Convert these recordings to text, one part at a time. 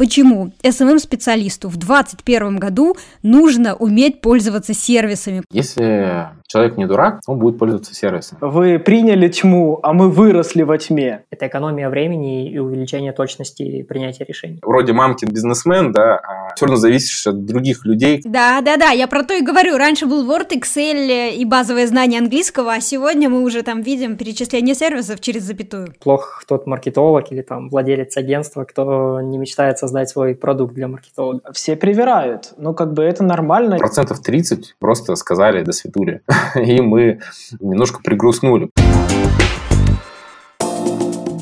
Почему SMM-специалисту в 2021 году нужно уметь пользоваться сервисами? Если человек не дурак, он будет пользоваться сервисом. Вы приняли тьму, а мы выросли во тьме. Это экономия времени и увеличение точности принятия решений. Вроде мамкин бизнесмен, да, а все равно зависишь от других людей. Да, да, да, я про то и говорю. Раньше был Word, Excel и базовое знание английского, а сегодня мы уже там видим перечисление сервисов через запятую. Плох тот маркетолог или там владелец агентства, кто не мечтает создать свой продукт для маркетолога. Все привирают. Ну, как бы это нормально. Процентов 30 просто сказали «до свидули». и мы немножко пригрустнули.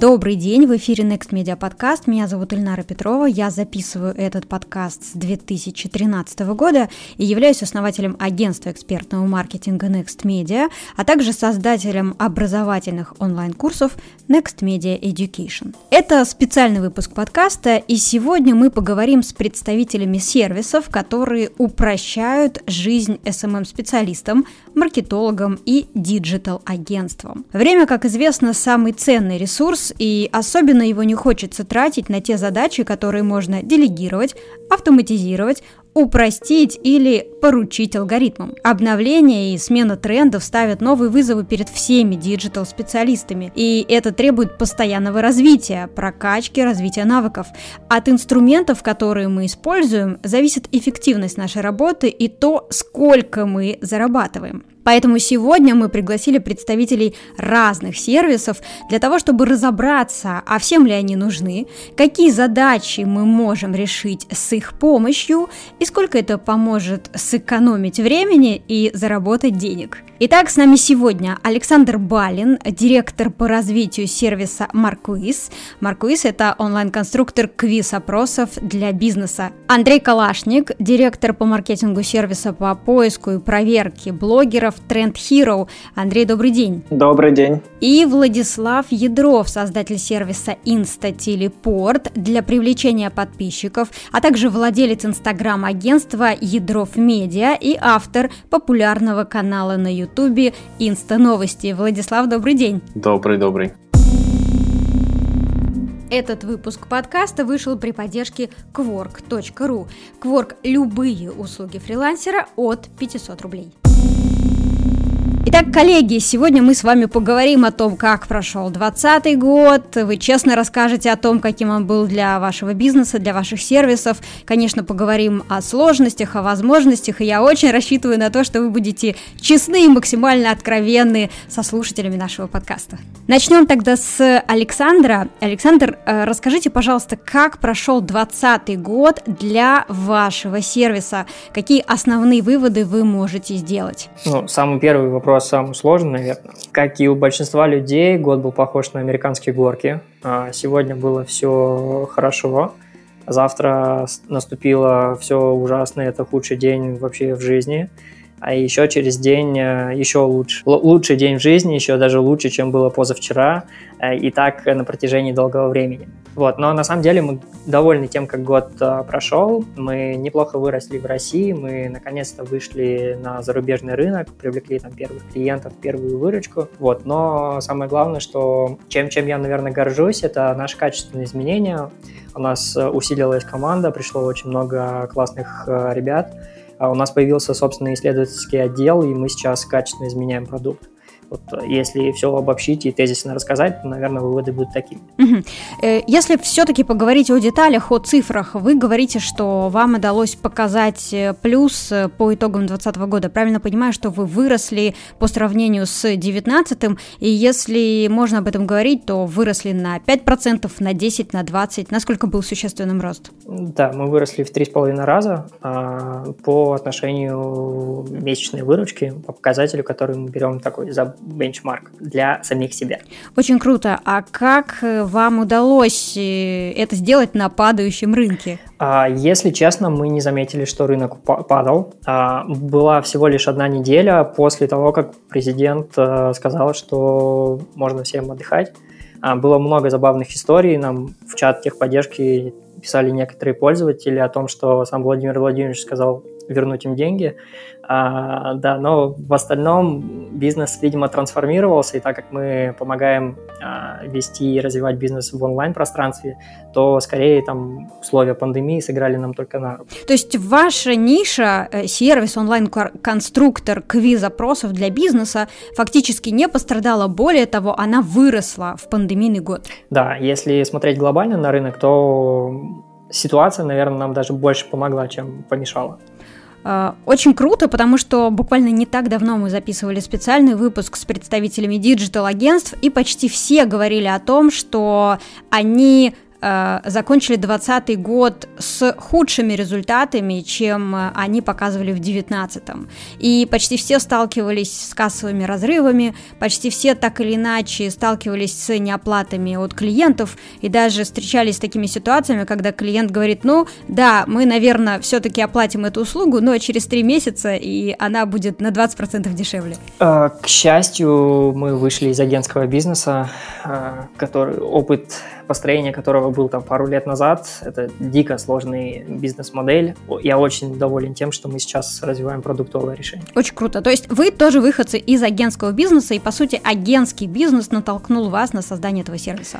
Добрый день, в эфире Next Media Podcast. Меня зовут Ильнара Петрова. Я записываю этот подкаст с 2013 года и являюсь основателем агентства экспертного маркетинга Next Media, а также создателем образовательных онлайн-курсов Next Media Education. Это специальный выпуск подкаста, и сегодня мы поговорим с представителями сервисов, которые упрощают жизнь SMM-специалистам, маркетологам и диджитал-агентствам. Время, как известно, самый ценный ресурс, и особенно его не хочется тратить на те задачи, которые можно делегировать, автоматизировать, упростить или поручить алгоритмам. Обновления и смена трендов ставят новые вызовы перед всеми диджитал-специалистами, и это требует постоянного развития, прокачки, развития навыков. От инструментов, которые мы используем, зависит эффективность нашей работы и то, сколько мы зарабатываем. Поэтому сегодня мы пригласили представителей разных сервисов для того, чтобы разобраться, а всем ли они нужны, какие задачи мы можем решить с их помощью и сколько это поможет сэкономить времени и заработать денег. Итак, с нами сегодня Александр Балин, директор по развитию сервиса Марквиз. Марквиз – это онлайн-конструктор квиз-опросов для бизнеса. Андрей Калашник, директор по маркетингу сервиса по поиску и проверке блогеров Trend Hero. Андрей, добрый день. Добрый день. И Владислав Ядров, создатель сервиса Инстателепорт для привлечения подписчиков, а также владелец инстаграм-агентства Ядров Медиа и автор популярного канала на YouTube Инста Новости. Владислав, добрый день. Добрый, добрый. Этот выпуск подкаста вышел при поддержке Quark.ru. Quark – любые услуги фрилансера от 500 рублей. Итак, коллеги, сегодня мы с вами поговорим о том, как прошел 2020 год. Вы честно расскажете о том, каким он был для вашего бизнеса, для ваших сервисов. Конечно, поговорим о сложностях, о возможностях. И я очень рассчитываю на то, что вы будете честны и максимально откровенны со слушателями нашего подкаста. Начнем тогда с Александра. Александр, э, расскажите, пожалуйста, как прошел 2020 год для вашего сервиса? Какие основные выводы вы можете сделать? Ну, самый первый вопрос вопрос самый сложный, наверное. Как и у большинства людей, год был похож на американские горки. А сегодня было все хорошо. Завтра наступило все ужасно, это худший день вообще в жизни а еще через день э, еще лучше. Л- лучший день в жизни, еще даже лучше, чем было позавчера, э, и так на протяжении долгого времени. Вот. Но на самом деле мы довольны тем, как год э, прошел. Мы неплохо выросли в России, мы наконец-то вышли на зарубежный рынок, привлекли там первых клиентов, первую выручку. Вот. Но самое главное, что чем, чем я, наверное, горжусь, это наши качественные изменения. У нас усилилась команда, пришло очень много классных ребят, у нас появился собственный исследовательский отдел, и мы сейчас качественно изменяем продукт. Вот э, если все обобщить и тезисно рассказать, то, наверное, выводы будут такими. Э, если все-таки поговорить о деталях, о цифрах, вы говорите, что вам удалось показать э, плюс по итогам 2020 года. Правильно понимаю, что вы выросли по сравнению с 2019, и если можно об этом говорить, то выросли на 5%, на 10%, на 20%. Насколько был существенным рост? Да, мы выросли в 3,5 раза а, по отношению месячной выручки, по показателю, который мы берем такой за бенчмарк для самих себя. Очень круто. А как э, вам удалось э, это сделать на падающем рынке? А, если честно, мы не заметили, что рынок падал. А, была всего лишь одна неделя после того, как президент э, сказал, что можно всем отдыхать. А, было много забавных историй. Нам в чат техподдержки писали некоторые пользователи о том, что сам Владимир Владимирович сказал вернуть им деньги. А, да, но в остальном бизнес, видимо, трансформировался, и так как мы помогаем а, вести и развивать бизнес в онлайн-пространстве, то скорее там условия пандемии сыграли нам только на руку. То есть ваша ниша, э, сервис онлайн-конструктор квиз-опросов для бизнеса фактически не пострадала, более того, она выросла в пандемийный год. Да, если смотреть глобально на рынок, то ситуация, наверное, нам даже больше помогла, чем помешала. А, очень круто, потому что буквально не так давно мы записывали специальный выпуск с представителями диджитал-агентств, и почти все говорили о том, что они Э, закончили 2020 год с худшими результатами, чем э, они показывали в 2019. И почти все сталкивались с кассовыми разрывами, почти все так или иначе сталкивались с неоплатами от клиентов и даже встречались с такими ситуациями, когда клиент говорит, ну да, мы, наверное, все-таки оплатим эту услугу, но через три месяца и она будет на 20% дешевле. Э, к счастью, мы вышли из агентского бизнеса, который опыт построения которого был там пару лет назад. Это дико сложный бизнес-модель. Я очень доволен тем, что мы сейчас развиваем продуктовое решение. Очень круто. То есть вы тоже выходцы из агентского бизнеса, и, по сути, агентский бизнес натолкнул вас на создание этого сервиса.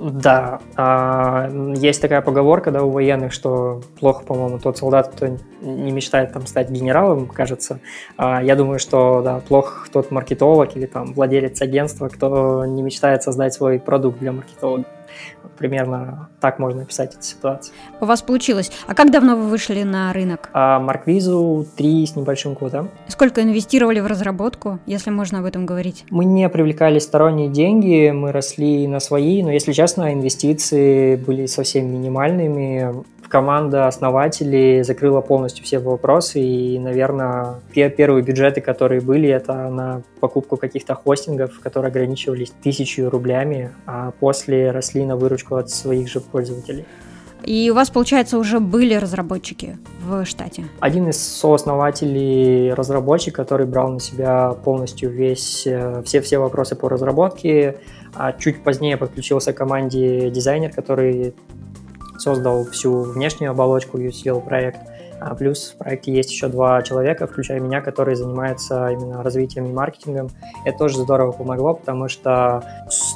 Да. А, есть такая поговорка да, у военных, что плохо, по-моему, тот солдат, кто не мечтает там стать генералом, кажется. А, я думаю, что да, плохо тот маркетолог или там владелец агентства, кто не мечтает создать свой продукт для маркетолога. Примерно так можно описать эту ситуацию. У вас получилось. А как давно вы вышли на рынок? А, Марквизу три с небольшим года. Сколько инвестировали в разработку, если можно об этом говорить? Мы не привлекали сторонние деньги, мы росли на свои, но, если честно, инвестиции были совсем минимальными команда основателей закрыла полностью все вопросы, и, наверное, первые бюджеты, которые были, это на покупку каких-то хостингов, которые ограничивались тысячу рублями, а после росли на выручку от своих же пользователей. И у вас, получается, уже были разработчики в штате? Один из сооснователей разработчик, который брал на себя полностью весь, э, все, все вопросы по разработке, а чуть позднее подключился к команде дизайнер, который создал всю внешнюю оболочку UCL проект. А плюс в проекте есть еще два человека, включая меня, которые занимаются именно развитием и маркетингом. Это тоже здорово помогло, потому что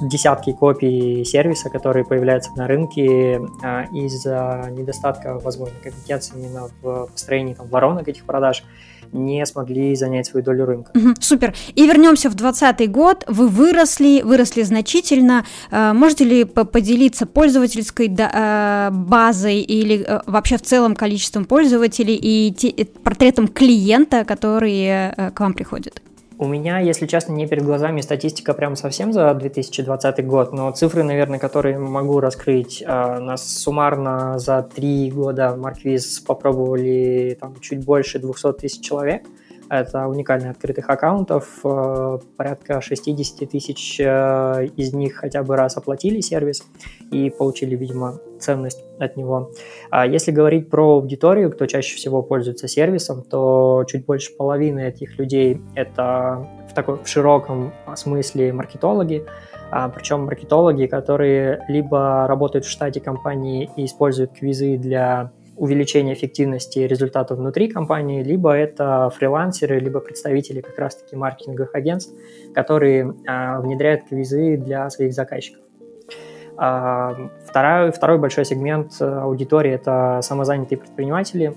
десятки копий сервиса, которые появляются на рынке а, из-за недостатка, возможно, компетенции именно в построении там, воронок этих продаж, не смогли занять свою долю рынка. Угу, супер. И вернемся в 2020 год. Вы выросли, выросли значительно. Э, можете ли поделиться пользовательской э, базой или э, вообще в целом количеством пользователей и портретом клиента, который к вам приходит? У меня, если честно, не перед глазами статистика прям совсем за 2020 год, но цифры, наверное, которые могу раскрыть. А, нас суммарно за три года Марквиз попробовали там, чуть больше 200 тысяч человек – это уникальных открытых аккаунтов, э, порядка 60 тысяч э, из них хотя бы раз оплатили сервис и получили, видимо, ценность от него. А если говорить про аудиторию, кто чаще всего пользуется сервисом, то чуть больше половины этих людей это в такой в широком смысле маркетологи, а, причем маркетологи, которые либо работают в штате компании и используют квизы для увеличение эффективности результатов внутри компании, либо это фрилансеры, либо представители как раз-таки маркетинговых агентств, которые а, внедряют квизы для своих заказчиков. А, второй, второй большой сегмент аудитории – это самозанятые предприниматели.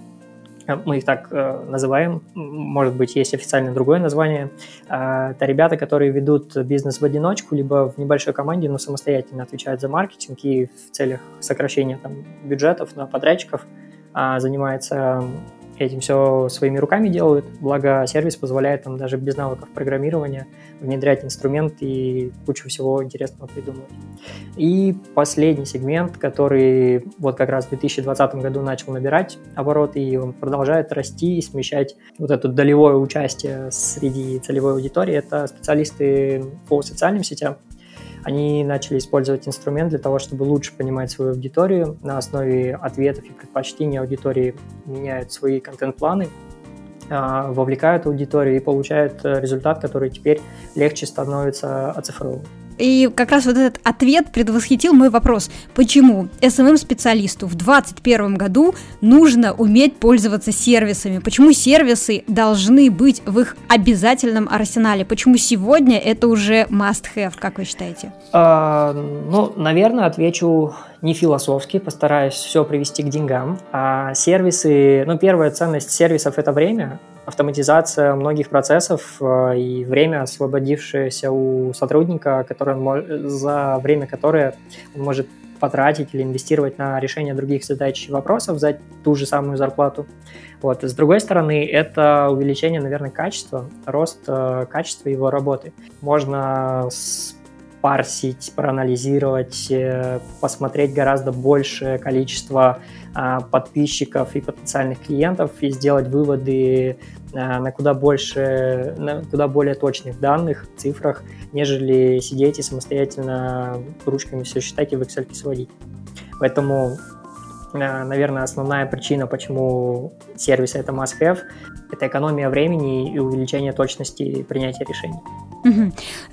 Мы их так э, называем, может быть, есть официально другое название. Э, это ребята, которые ведут бизнес в одиночку, либо в небольшой команде, но самостоятельно отвечают за маркетинг и в целях сокращения там, бюджетов на подрядчиков – а, занимается этим все своими руками делают, благо сервис позволяет там даже без навыков программирования внедрять инструмент и кучу всего интересного придумывать. И последний сегмент, который вот как раз в 2020 году начал набирать обороты, и он продолжает расти и смещать вот это долевое участие среди целевой аудитории, это специалисты по социальным сетям, они начали использовать инструмент для того, чтобы лучше понимать свою аудиторию. На основе ответов и предпочтений аудитории меняют свои контент-планы, а, вовлекают аудиторию и получают э, результат, который теперь легче становится оцифровывать. И как раз вот этот ответ предвосхитил мой вопрос. Почему SMM-специалисту в 2021 году нужно уметь пользоваться сервисами? Почему сервисы должны быть в их обязательном арсенале? Почему сегодня это уже must-have, как вы считаете? А, ну, наверное, отвечу не философски, постараюсь все привести к деньгам. А сервисы, ну, первая ценность сервисов – это время, автоматизация многих процессов э, и время, освободившееся у сотрудника, которое за время которое он может потратить или инвестировать на решение других задач и вопросов за ту же самую зарплату. Вот. С другой стороны, это увеличение, наверное, качества, рост э, качества его работы. Можно парсить, проанализировать, э, посмотреть гораздо большее количество подписчиков и потенциальных клиентов и сделать выводы а, на куда больше, на куда более точных данных, цифрах, нежели сидеть и самостоятельно ручками все считать и в Excel сводить. Поэтому, а, наверное, основная причина, почему сервисы это must-have, это экономия времени и увеличение точности принятия решений.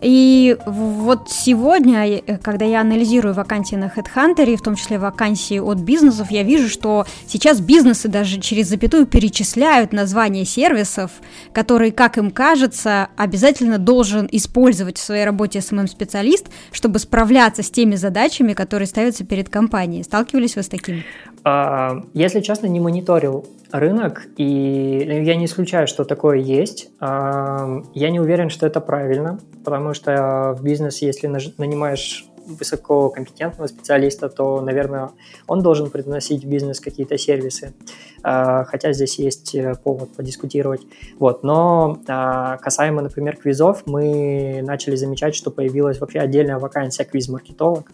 И вот сегодня, э, когда я анализирую вакансии на HeadHunter, в том числе вакансии от бизнесов, я вижу, что сейчас бизнесы даже через запятую перечисляют названия сервисов, которые, как им кажется, обязательно должен использовать в своей работе SMM-специалист, чтобы справляться с теми задачами, которые ставятся перед компанией. Сталкивались вы с таким? А, если честно, не мониторил рынок, и я не исключаю, что такое есть. А, я не уверен, что это правильно, потому что в бизнесе, если нанимаешь высококомпетентного специалиста, то, наверное, он должен приносить в бизнес какие-то сервисы, а, хотя здесь есть э, повод подискутировать. Вот. Но касаемо, например, квизов, мы начали замечать, что появилась вообще отдельная вакансия квиз-маркетолог,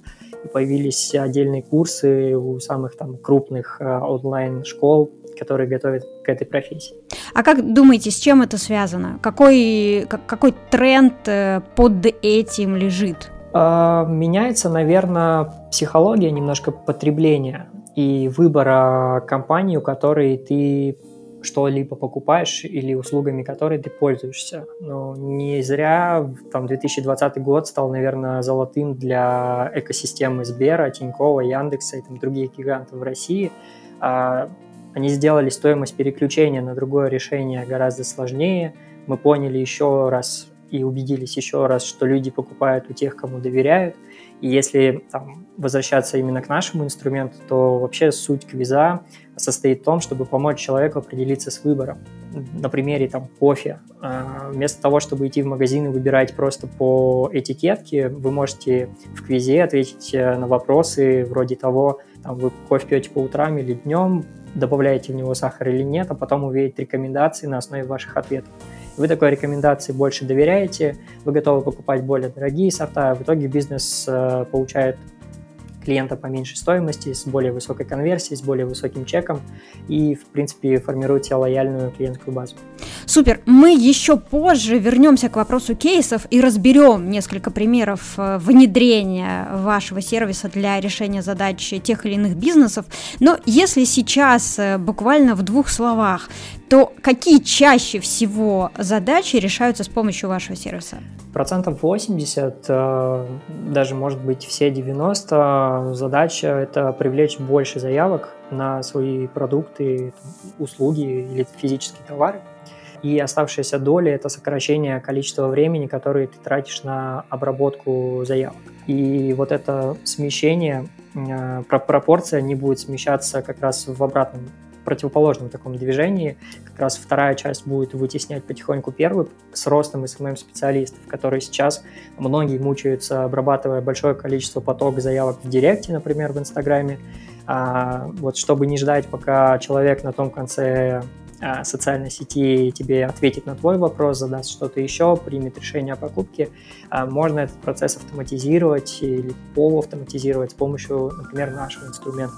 появились отдельные курсы у самых там крупных э, онлайн-школ, которые готовят к этой профессии. А как думаете, с чем это связано? Какой, какой тренд э, под этим лежит? А, меняется, наверное, психология немножко потребления и выбора компании, у которой ты что-либо покупаешь или услугами которой ты пользуешься. Но не зря там 2020 год стал, наверное, золотым для экосистемы Сбера, Тинькова, Яндекса и там других гигантов в России. А, они сделали стоимость переключения на другое решение гораздо сложнее. Мы поняли еще раз и убедились еще раз, что люди покупают у тех, кому доверяют. И если там, возвращаться именно к нашему инструменту, то вообще суть квиза состоит в том, чтобы помочь человеку определиться с выбором. На примере там кофе. А, вместо того, чтобы идти в магазин и выбирать просто по этикетке, вы можете в квизе ответить э, на вопросы вроде того, там, вы кофе пьете по утрам или днем, добавляете в него сахар или нет, а потом увидеть рекомендации на основе ваших ответов. Вы такой рекомендации больше доверяете, вы готовы покупать более дорогие сорта, в итоге бизнес э, получает клиента по меньшей стоимости, с более высокой конверсией, с более высоким чеком и, в принципе, формируете лояльную клиентскую базу. Супер. Мы еще позже вернемся к вопросу кейсов и разберем несколько примеров э, внедрения вашего сервиса для решения задач тех или иных бизнесов. Но если сейчас э, буквально в двух словах, то какие чаще всего задачи решаются с помощью вашего сервиса? Процентов 80, э, даже может быть все 90, задача это привлечь больше заявок на свои продукты, услуги или физические товары. И оставшаяся доля – это сокращение количества времени, которое ты тратишь на обработку заявок. И вот это смещение, э, пропорция не будет смещаться как раз в обратном противоположном таком движении. Как раз вторая часть будет вытеснять потихоньку первую с ростом СММ-специалистов, которые сейчас многие мучаются, обрабатывая большое количество поток заявок в Директе, например, в Инстаграме. А, вот чтобы не ждать, пока человек на том конце а, социальной сети тебе ответит на твой вопрос, задаст что-то еще, примет решение о покупке, а, можно этот процесс автоматизировать или полуавтоматизировать с помощью, например, нашего инструмента.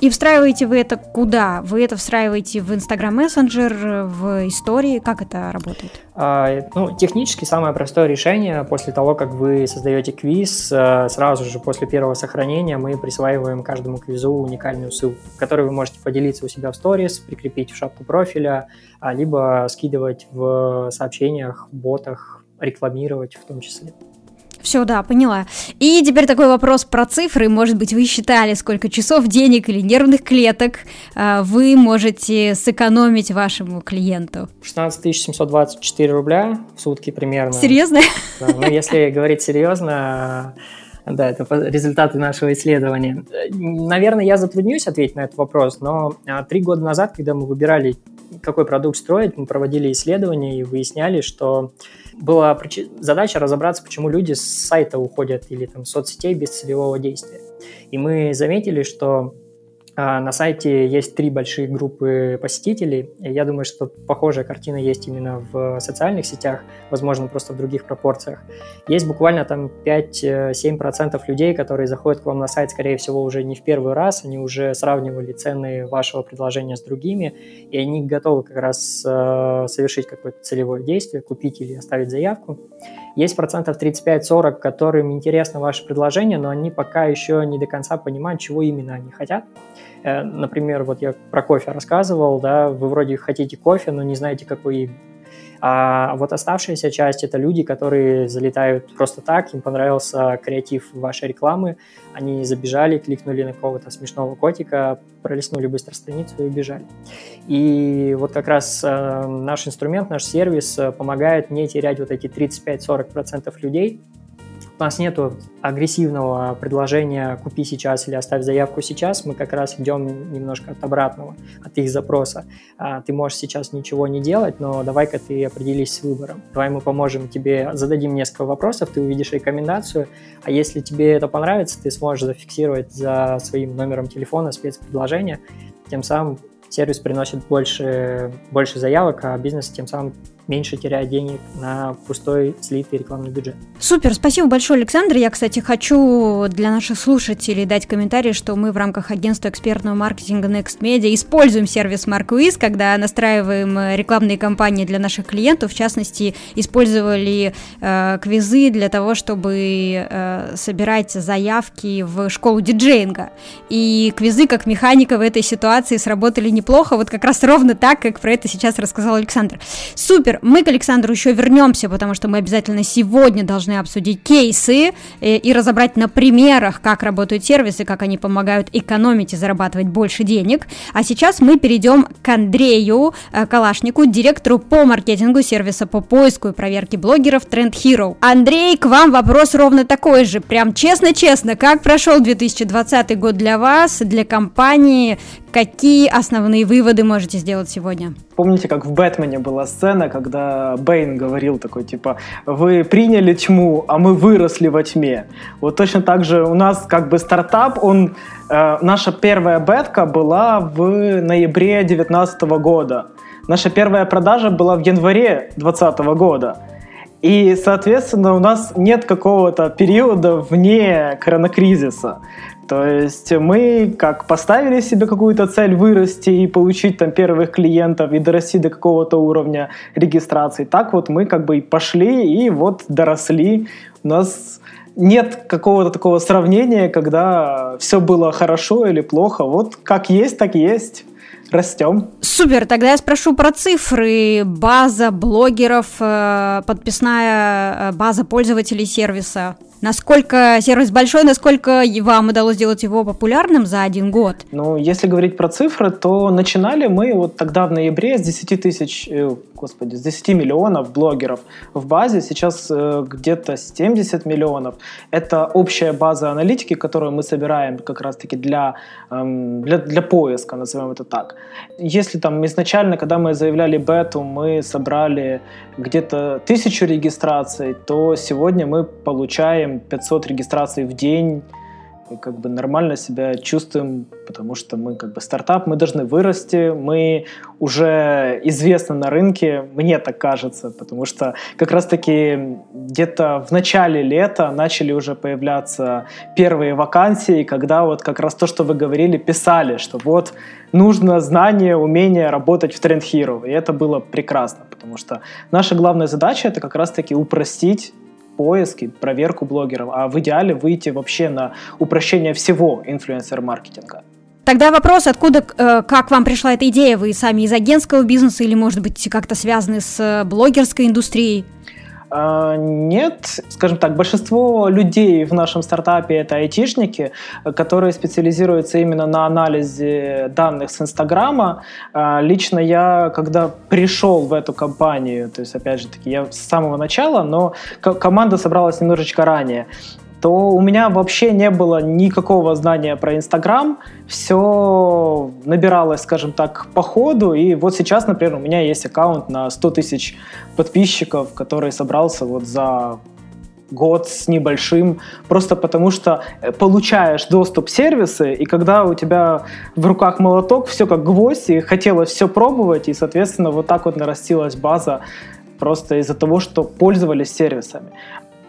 И встраиваете вы это куда? Вы это встраиваете в Instagram Messenger, в истории? Как это работает? А, ну, технически самое простое решение после того, как вы создаете квиз, э, сразу же после первого сохранения мы присваиваем каждому квизу уникальную ссылку, которую вы можете поделиться у себя в сторис, прикрепить в шапку профиля, а, либо скидывать в сообщениях, ботах, рекламировать в том числе. Все, да, поняла. И теперь такой вопрос про цифры. Может быть, вы считали, сколько часов, денег или нервных клеток э, вы можете сэкономить вашему клиенту? 16 724 рубля в сутки примерно. Серьезно? Да, ну, если говорить серьезно, да, это результаты нашего исследования. Наверное, я затруднюсь ответить на этот вопрос, но а, три года назад, когда мы выбирали, какой продукт строить, мы проводили исследования и выясняли, что была задача разобраться, почему люди с сайта уходят или там, соцсетей без целевого действия. И мы заметили, что на сайте есть три большие группы посетителей. Я думаю, что похожая картина есть именно в социальных сетях, возможно, просто в других пропорциях. Есть буквально там 5-7% людей, которые заходят к вам на сайт, скорее всего, уже не в первый раз, они уже сравнивали цены вашего предложения с другими, и они готовы как раз э, совершить какое-то целевое действие, купить или оставить заявку. Есть процентов 35-40, которым интересно ваше предложение, но они пока еще не до конца понимают, чего именно они хотят. Э, например, вот я про кофе рассказывал, да, вы вроде хотите кофе, но не знаете, какой. А вот оставшаяся часть – это люди, которые залетают просто так, им понравился креатив вашей рекламы, они забежали, кликнули на какого-то смешного котика, пролистнули быстро страницу и убежали. И вот как раз э, наш инструмент, наш сервис э, помогает не терять вот эти 35-40% людей, у нас нет агрессивного предложения «купи сейчас» или «оставь заявку сейчас». Мы как раз идем немножко от обратного, от их запроса. А, ты можешь сейчас ничего не делать, но давай-ка ты определись с выбором. Давай мы поможем тебе, зададим несколько вопросов, ты увидишь рекомендацию, а если тебе это понравится, ты сможешь зафиксировать за своим номером телефона спецпредложение, тем самым сервис приносит больше, больше заявок, а бизнес тем самым меньше теряя денег на пустой слитый рекламный бюджет. Супер, спасибо большое, Александр. Я, кстати, хочу для наших слушателей дать комментарий, что мы в рамках агентства экспертного маркетинга Next Media используем сервис MarkWiz, когда настраиваем э, рекламные кампании для наших клиентов. В частности, использовали э, квизы для того, чтобы э, собирать заявки в школу диджеинга. И квизы как механика в этой ситуации сработали неплохо, вот как раз ровно так, как про это сейчас рассказал Александр. Супер! Мы к Александру еще вернемся, потому что мы обязательно сегодня должны обсудить кейсы и, э, и разобрать на примерах, как работают сервисы, как они помогают экономить и зарабатывать больше денег. А сейчас мы перейдем к Андрею э, Калашнику, директору по маркетингу сервиса по поиску и проверке блогеров Trend Hero. Андрей, к вам вопрос ровно такой же. Прям честно-честно, как прошел 2020 год для вас, для компании? Какие основные выводы можете сделать сегодня? Помните, как в «Бэтмене» была сцена, когда Бэйн говорил такой, типа, вы приняли тьму, а мы выросли во тьме. Вот точно так же у нас как бы стартап, он, э, наша первая бетка была в ноябре 2019 года. Наша первая продажа была в январе 2020 года. И, соответственно, у нас нет какого-то периода вне коронакризиса. То есть мы как поставили себе какую-то цель вырасти и получить там первых клиентов и дорасти до какого-то уровня регистрации, так вот мы как бы и пошли и вот доросли. У нас нет какого-то такого сравнения, когда все было хорошо или плохо. Вот как есть, так есть. Растем. Супер, тогда я спрошу про цифры. База блогеров, э, подписная э, база пользователей сервиса. Насколько сервис большой, насколько вам удалось сделать его популярным за один год? Ну, если говорить про цифры, то начинали мы вот тогда в ноябре с 10 тысяч, э, господи, с 10 миллионов блогеров в базе, сейчас э, где-то 70 миллионов. Это общая база аналитики, которую мы собираем как раз-таки для, эм, для, для поиска, назовем это так. Если там изначально, когда мы заявляли бету, мы собрали где-то тысячу регистраций, то сегодня мы получаем 500 регистраций в день, и как бы нормально себя чувствуем, потому что мы как бы стартап, мы должны вырасти, мы уже известны на рынке, мне так кажется, потому что как раз-таки где-то в начале лета начали уже появляться первые вакансии, когда вот как раз то, что вы говорили, писали, что вот нужно знание, умение работать в Trend Hero, и это было прекрасно, потому что наша главная задача это как раз-таки упростить поиски, проверку блогеров, а в идеале выйти вообще на упрощение всего инфлюенсер-маркетинга. Тогда вопрос, откуда, э, как вам пришла эта идея? Вы сами из агентского бизнеса или, может быть, как-то связаны с блогерской индустрией? А, нет, скажем так, большинство людей в нашем стартапе это айтишники, которые специализируются именно на анализе данных с Инстаграма. А, лично я, когда пришел в эту компанию, то есть, опять же таки, я с самого начала, но команда собралась немножечко ранее то у меня вообще не было никакого знания про Инстаграм. Все набиралось, скажем так, по ходу. И вот сейчас, например, у меня есть аккаунт на 100 тысяч подписчиков, который собрался вот за год с небольшим, просто потому что э, получаешь доступ сервисы, и когда у тебя в руках молоток, все как гвоздь, и хотелось все пробовать, и, соответственно, вот так вот нарастилась база просто из-за того, что пользовались сервисами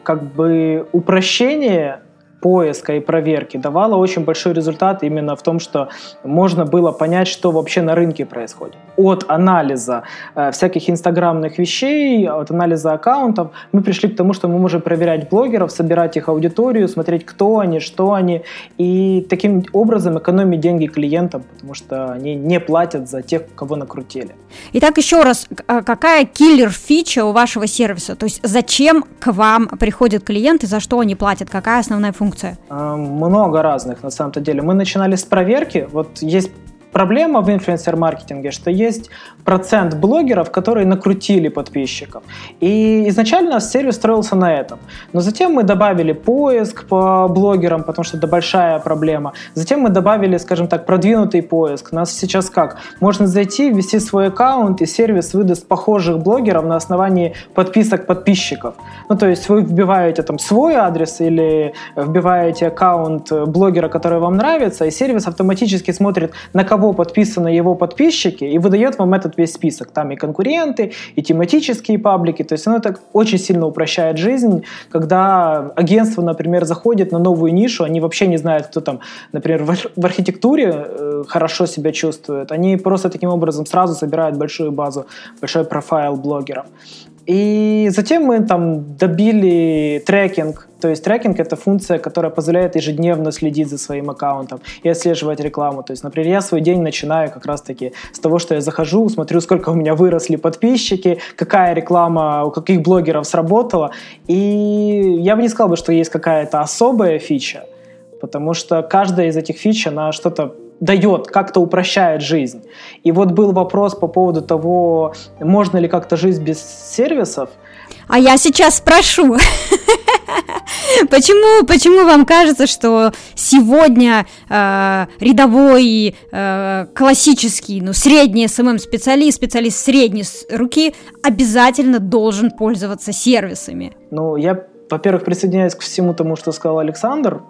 как бы упрощение поиска и проверки давало очень большой результат именно в том, что можно было понять, что вообще на рынке происходит. От анализа э, всяких инстаграмных вещей, от анализа аккаунтов мы пришли к тому, что мы можем проверять блогеров, собирать их аудиторию, смотреть, кто они, что они, и таким образом экономить деньги клиентам, потому что они не платят за тех, кого накрутили. Итак, еще раз, а какая киллер-фича у вашего сервиса? То есть зачем к вам приходят клиенты, за что они платят, какая основная функция? Функция? Много разных, на самом-то деле. Мы начинали с проверки. Вот есть проблема в инфлюенсер-маркетинге, что есть процент блогеров, которые накрутили подписчиков. И изначально сервис строился на этом. Но затем мы добавили поиск по блогерам, потому что это большая проблема. Затем мы добавили, скажем так, продвинутый поиск. У нас сейчас как? Можно зайти, ввести свой аккаунт, и сервис выдаст похожих блогеров на основании подписок подписчиков. Ну, то есть вы вбиваете там свой адрес или вбиваете аккаунт блогера, который вам нравится, и сервис автоматически смотрит, на кого кого подписаны его подписчики, и выдает вам этот весь список. Там и конкуренты, и тематические паблики. То есть оно так очень сильно упрощает жизнь, когда агентство, например, заходит на новую нишу, они вообще не знают, кто там, например, в архитектуре э, хорошо себя чувствует. Они просто таким образом сразу собирают большую базу, большой профайл блогеров. И затем мы там добили трекинг. То есть трекинг — это функция, которая позволяет ежедневно следить за своим аккаунтом и отслеживать рекламу. То есть, например, я свой день начинаю как раз-таки с того, что я захожу, смотрю, сколько у меня выросли подписчики, какая реклама у каких блогеров сработала. И я бы не сказал, что есть какая-то особая фича, потому что каждая из этих фич, она что-то дает, как-то упрощает жизнь. И вот был вопрос по поводу того, можно ли как-то жить без сервисов. А я сейчас спрошу, почему, почему вам кажется, что сегодня э, рядовой э, классический, ну средний SMM специалист, специалист средней руки обязательно должен пользоваться сервисами? Ну я, во-первых, присоединяюсь к всему тому, что сказал Александр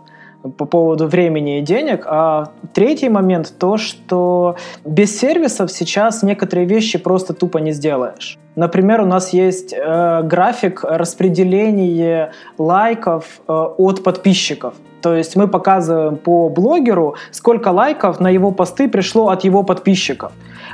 по поводу времени и денег. А третий момент то, что без сервисов сейчас некоторые вещи просто тупо не сделаешь. Например, у нас есть э, график распределения лайков э, от подписчиков. То есть мы показываем по блогеру, сколько лайков на его посты пришло от его подписчиков.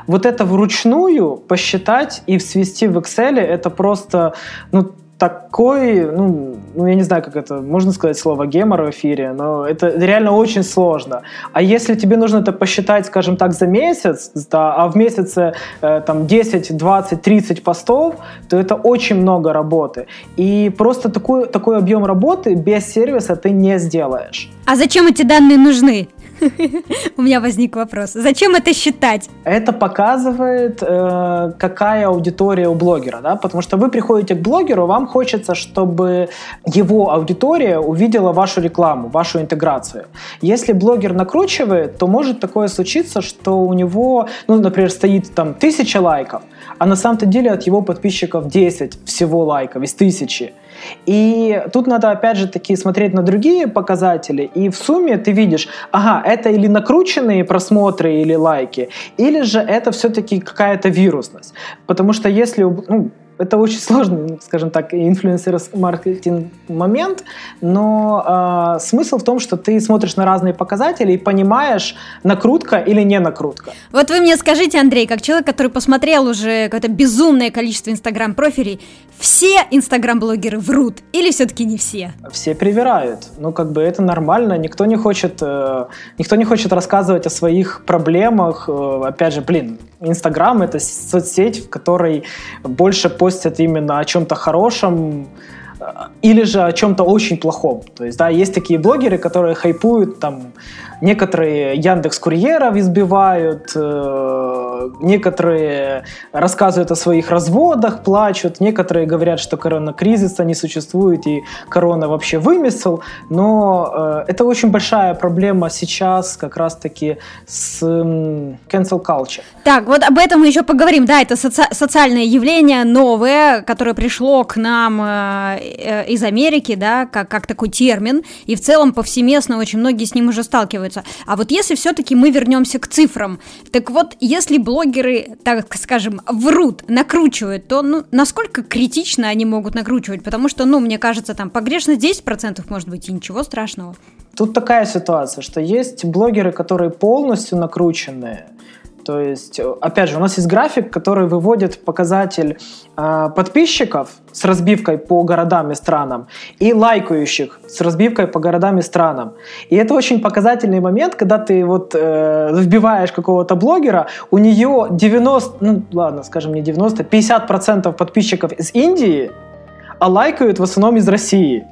Вот это вручную посчитать и свести в Excel, это просто ну, такой, ну, ну, я не знаю, как это, можно сказать слово гемор в эфире, но это реально очень сложно. А если тебе нужно это посчитать, скажем так, за месяц, да, а в месяце э, там 10, 20, 30 постов, то это очень много работы. И просто такой, такой объем работы без сервиса ты не сделаешь. А зачем эти данные нужны? У меня возник вопрос. Зачем это считать? Это показывает, э, какая аудитория у блогера, да, потому что вы приходите к блогеру, вам хочется, чтобы его аудитория увидела вашу рекламу, вашу интеграцию. Если блогер накручивает, то может такое случиться, что у него, ну, например, стоит там тысяча лайков, а на самом-то деле от его подписчиков 10 всего лайков из тысячи. И тут надо, опять же, таки смотреть на другие показатели, и в сумме ты видишь, ага, это или накрученные просмотры или лайки, или же это все-таки какая-то вирусность. Потому что если, ну, это очень сложный, скажем так, инфлюенсер-маркетинг момент, но э, смысл в том, что ты смотришь на разные показатели и понимаешь, накрутка или не накрутка. Вот вы мне скажите, Андрей, как человек, который посмотрел уже какое-то безумное количество инстаграм-профилей, все инстаграм-блогеры врут или все-таки не все? Все привирают. Ну, как бы это нормально, никто не хочет, э, никто не хочет рассказывать о своих проблемах. Э, опять же, блин, Инстаграм — это соцсеть, в которой больше постят именно о чем-то хорошем, э, или же о чем-то очень плохом. То есть, да, есть такие блогеры, которые хайпуют там Некоторые Яндекс Курьеров избивают, э, некоторые рассказывают о своих разводах, плачут, некоторые говорят, что коронакризиса не существует и корона вообще вымысел. Но э, это очень большая проблема сейчас как раз-таки с cancel culture. Так, вот об этом мы еще поговорим. Да, это соци- социальное явление новое, которое пришло к нам э, из Америки, да, как, как такой термин, и в целом повсеместно очень многие с ним уже сталкиваются. А вот если все-таки мы вернемся к цифрам, так вот, если блогеры, так скажем, врут, накручивают, то ну, насколько критично они могут накручивать? Потому что, ну, мне кажется, там погрешность 10% может быть, и ничего страшного. Тут такая ситуация, что есть блогеры, которые полностью накрученные, то есть, опять же, у нас есть график, который выводит показатель э, подписчиков с разбивкой по городам и странам и лайкающих с разбивкой по городам и странам. И это очень показательный момент, когда ты вот э, вбиваешь какого-то блогера, у нее 90, ну ладно, скажем не 90, 50% подписчиков из Индии, а лайкают в основном из России.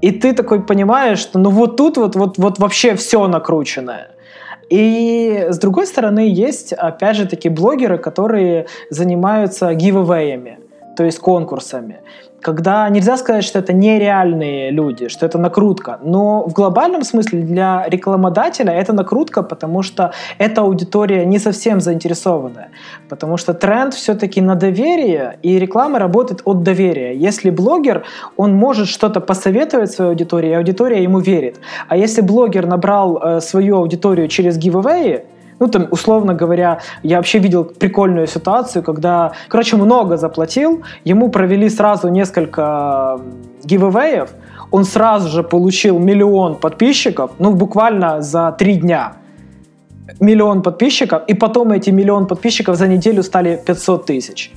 И ты такой понимаешь, что ну вот тут вот, вот, вот вообще все накрученное. И с другой стороны, есть, опять же, такие блогеры, которые занимаются гивэвэями, то есть конкурсами когда нельзя сказать, что это нереальные люди, что это накрутка, но в глобальном смысле для рекламодателя это накрутка, потому что эта аудитория не совсем заинтересованная, потому что тренд все-таки на доверие, и реклама работает от доверия. Если блогер, он может что-то посоветовать своей аудитории, и аудитория ему верит. А если блогер набрал э, свою аудиторию через giveaway, ну, там, условно говоря, я вообще видел прикольную ситуацию, когда, короче, много заплатил, ему провели сразу несколько гивэвеев, он сразу же получил миллион подписчиков, ну, буквально за три дня. Миллион подписчиков, и потом эти миллион подписчиков за неделю стали 500 тысяч.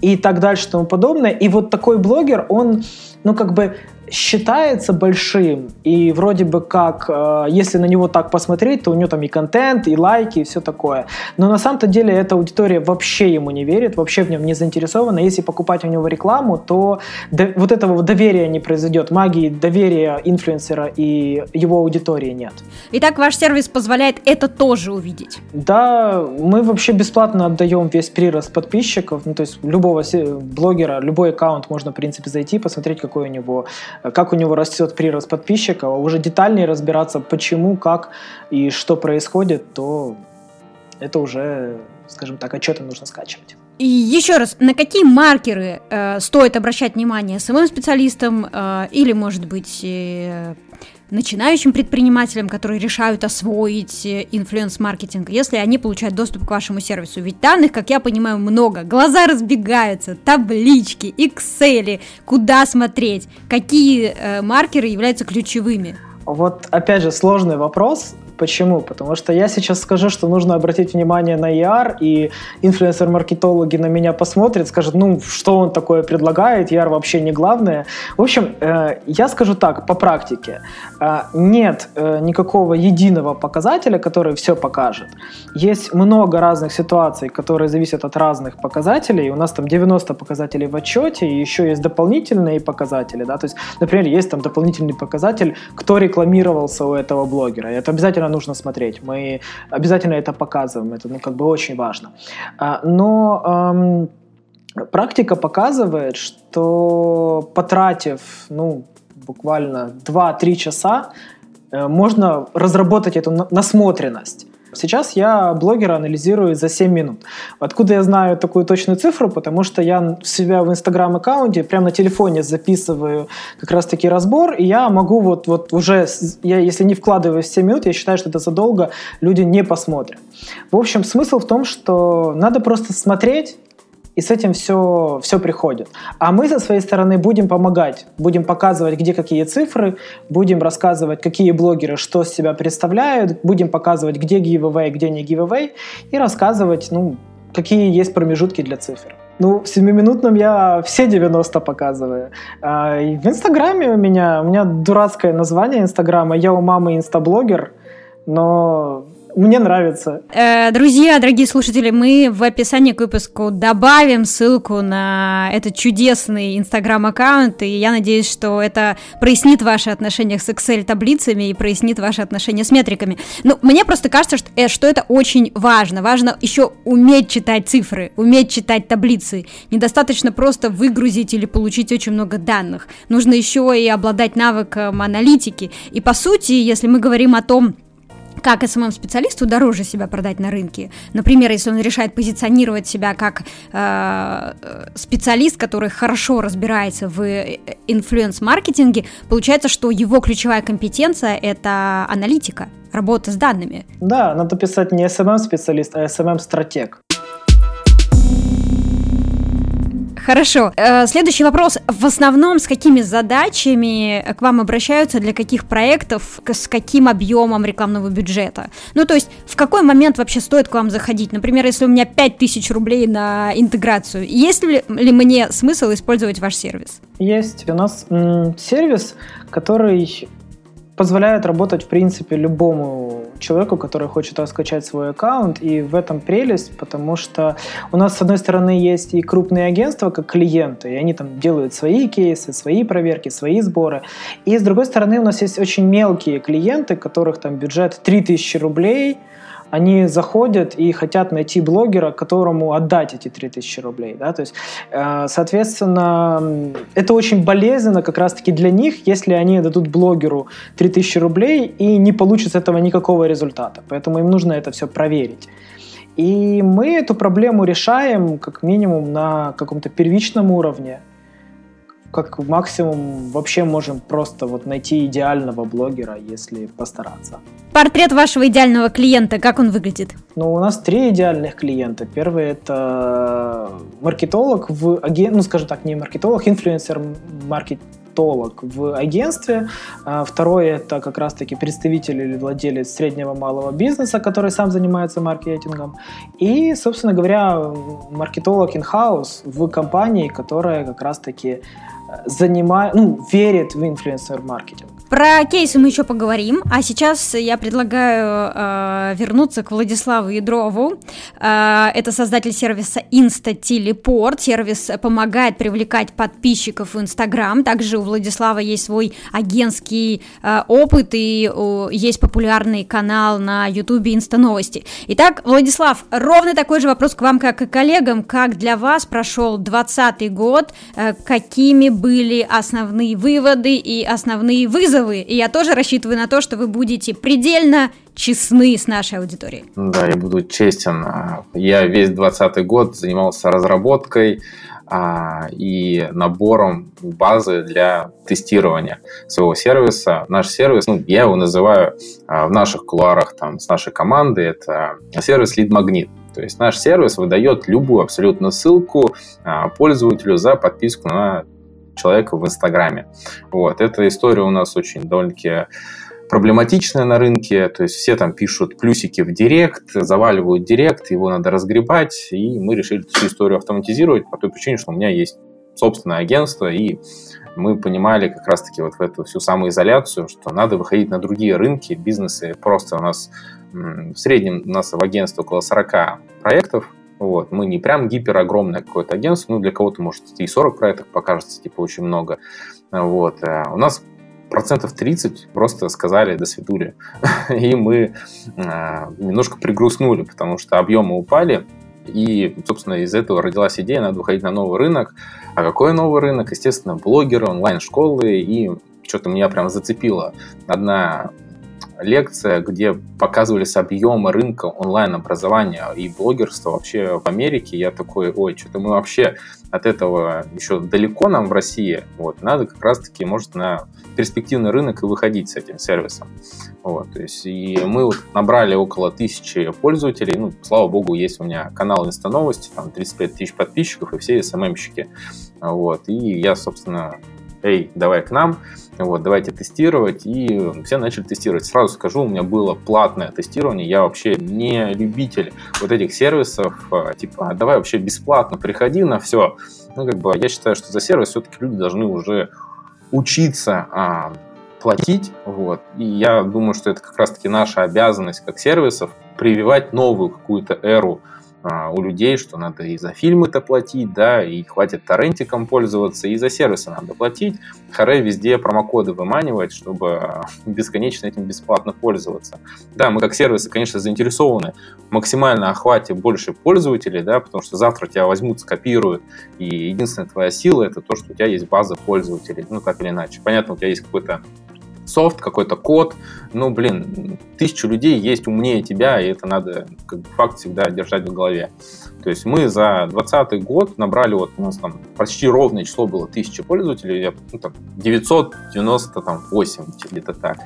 И так дальше и тому подобное. И вот такой блогер, он, ну, как бы считается большим, и вроде бы как, э, если на него так посмотреть, то у него там и контент, и лайки, и все такое. Но на самом-то деле эта аудитория вообще ему не верит, вообще в нем не заинтересована. Если покупать у него рекламу, то до, вот этого доверия не произойдет. Магии доверия инфлюенсера и его аудитории нет. Итак, ваш сервис позволяет это тоже увидеть? Да, мы вообще бесплатно отдаем весь прирост подписчиков, ну то есть любого блогера, любой аккаунт можно, в принципе, зайти, посмотреть, какой у него как у него растет прирост подписчиков, а уже детальнее разбираться, почему, как и что происходит, то это уже, скажем так, отчеты нужно скачивать. И еще раз, на какие маркеры э, стоит обращать внимание самым специалистам э, или, может быть, э, начинающим предпринимателям, которые решают освоить э, инфлюенс-маркетинг, если они получают доступ к вашему сервису. Ведь данных, как я понимаю, много. Глаза разбегаются, таблички, Excel, куда смотреть, какие э, маркеры являются ключевыми. Вот опять же сложный вопрос. Почему? Потому что я сейчас скажу, что нужно обратить внимание на ER, и инфлюенсер-маркетологи на меня посмотрят, скажут, ну, что он такое предлагает, ER вообще не главное. В общем, э, я скажу так, по практике. Э, нет э, никакого единого показателя, который все покажет. Есть много разных ситуаций, которые зависят от разных показателей. У нас там 90 показателей в отчете, и еще есть дополнительные показатели. Да? То есть, например, есть там дополнительный показатель, кто рекламировался у этого блогера. И это обязательно обязательно нужно смотреть. Мы обязательно это показываем. Это ну, как бы очень важно. А, но эм, практика показывает, что потратив ну, буквально 2-3 часа, э, можно разработать эту насмотренность. Сейчас я блогера анализирую за 7 минут. Откуда я знаю такую точную цифру? Потому что я себя в Инстаграм-аккаунте прямо на телефоне записываю как раз-таки разбор, и я могу вот, вот уже, я, если не вкладываю 7 минут, я считаю, что это задолго, люди не посмотрят. В общем, смысл в том, что надо просто смотреть, и с этим все, все приходит. А мы со своей стороны будем помогать, будем показывать, где какие цифры, будем рассказывать, какие блогеры что с себя представляют, будем показывать, где giveaway, где не giveaway, и рассказывать, ну, какие есть промежутки для цифр. Ну, в 7-минутном я все 90 показываю. А, и в Инстаграме у меня, у меня дурацкое название Инстаграма. Я у мамы инстаблогер, но Мне нравится. Э, друзья, дорогие слушатели, мы в описании к выпуску добавим ссылку на этот чудесный инстаграм-аккаунт, и я надеюсь, что это прояснит ваши отношения с Excel-таблицами и прояснит ваши отношения с метриками. Ну, мне просто кажется, что, э, что это очень важно. Важно еще уметь читать цифры, уметь читать таблицы. Недостаточно просто выгрузить или получить очень много данных. Нужно еще и обладать навыком аналитики. И по сути, если мы говорим о том, как СММ-специалисту дороже себя продать на рынке. Например, если он решает позиционировать себя как э, специалист, который хорошо разбирается в инфлюенс-маркетинге, получается, что его ключевая компетенция – это аналитика, работа с данными. Да, надо писать не SMM-специалист, а SMM-стратег. Хорошо. Э, следующий вопрос. В основном с какими задачами к вам обращаются, для каких проектов, с каким объемом рекламного бюджета? Ну, то есть, в какой момент вообще стоит к вам заходить? Например, если у меня 5000 рублей на интеграцию, есть ли, мне смысл использовать ваш сервис? Есть. У нас сервис, который позволяет работать, в принципе, любому человеку, который хочет раскачать свой аккаунт, и в этом прелесть, потому что у нас, с одной стороны, есть и крупные агентства, как клиенты, и они там делают свои кейсы, свои проверки, свои сборы, и с другой стороны, у нас есть очень мелкие клиенты, которых там бюджет 3000 рублей – они заходят и хотят найти блогера, которому отдать эти 3000 рублей. Да? То есть, э, соответственно, это очень болезненно как раз-таки для них, если они дадут блогеру 3000 рублей и не получат с этого никакого результата. Поэтому им нужно это все проверить. И мы эту проблему решаем как минимум на каком-то первичном уровне как максимум вообще можем просто вот найти идеального блогера, если постараться. Портрет вашего идеального клиента, как он выглядит? Ну, у нас три идеальных клиента. Первый это маркетолог в аген... ну, скажем так, не маркетолог, инфлюенсер маркетолог в агентстве. А второй это как раз-таки представитель или владелец среднего малого бизнеса, который сам занимается маркетингом. И, собственно говоря, маркетолог in-house в компании, которая как раз-таки занимает, ну, верит в инфлюенсер-маркетинг. Про кейсы мы еще поговорим, а сейчас я предлагаю э, вернуться к Владиславу Ядрову. Э, это создатель сервиса Инста-Телепорт. Сервис помогает привлекать подписчиков в Инстаграм. Также у Владислава есть свой агентский э, опыт и э, есть популярный канал на Ютубе Инста-новости. Итак, Владислав, ровно такой же вопрос к вам, как и коллегам. Как для вас прошел 2020 год? Э, какими были основные выводы и основные вызовы? Вызовы, и я тоже рассчитываю на то, что вы будете предельно честны с нашей аудиторией. Да, я буду честен. Я весь 2020 год занимался разработкой а, и набором базы для тестирования своего сервиса. Наш сервис, ну, я его называю а, в наших кулуарах там, с нашей командой, это сервис Lead Magnet. То есть наш сервис выдает любую абсолютно ссылку а, пользователю за подписку на человека в Инстаграме. Вот. Эта история у нас очень довольно-таки проблематичная на рынке, то есть все там пишут плюсики в директ, заваливают директ, его надо разгребать, и мы решили всю историю автоматизировать по той причине, что у меня есть собственное агентство, и мы понимали как раз-таки вот в эту всю самоизоляцию, что надо выходить на другие рынки, бизнесы. Просто у нас в среднем у нас в агентстве около 40 проектов, вот. Мы не прям гипер огромное какое-то агентство, ну, для кого-то, может, и 40 проектов покажется, типа, очень много. Вот. Э, у нас процентов 30 просто сказали «до свидули». И мы э, немножко пригрустнули, потому что объемы упали, и, собственно, из этого родилась идея, надо выходить на новый рынок. А какой новый рынок? Естественно, блогеры, онлайн-школы. И что-то меня прям зацепило. Одна лекция, где показывались объемы рынка онлайн-образования и блогерства вообще в Америке. Я такой, ой, что-то мы вообще от этого еще далеко нам в России. Вот, надо как раз-таки, может, на перспективный рынок и выходить с этим сервисом. Вот, то есть, и мы вот набрали около тысячи пользователей. Ну, слава богу, есть у меня канал Инста там 35 тысяч подписчиков и все СММщики. Вот, и я, собственно, эй, давай к нам, вот, давайте тестировать, и все начали тестировать. Сразу скажу, у меня было платное тестирование, я вообще не любитель вот этих сервисов, а, типа, «А давай вообще бесплатно, приходи на все. Ну, как бы, я считаю, что за сервис все-таки люди должны уже учиться а, платить, вот, и я думаю, что это как раз-таки наша обязанность как сервисов прививать новую какую-то эру а, у людей, что надо и за фильмы-то платить, да, и хватит торрентиком пользоваться, и за сервисы надо платить. Харе везде промокоды выманивать, чтобы а, бесконечно этим бесплатно пользоваться. Да, мы как сервисы, конечно, заинтересованы максимально охвате больше пользователей, да, потому что завтра тебя возьмут, скопируют, и единственная твоя сила это то, что у тебя есть база пользователей, ну, так или иначе. Понятно, у тебя есть какой-то софт, какой-то код. Ну, блин, тысячу людей есть умнее тебя, и это надо как бы, факт всегда держать в голове. То есть мы за 2020 год набрали, вот у нас там почти ровное число было тысячи пользователей, ну, там, 998 где-то так.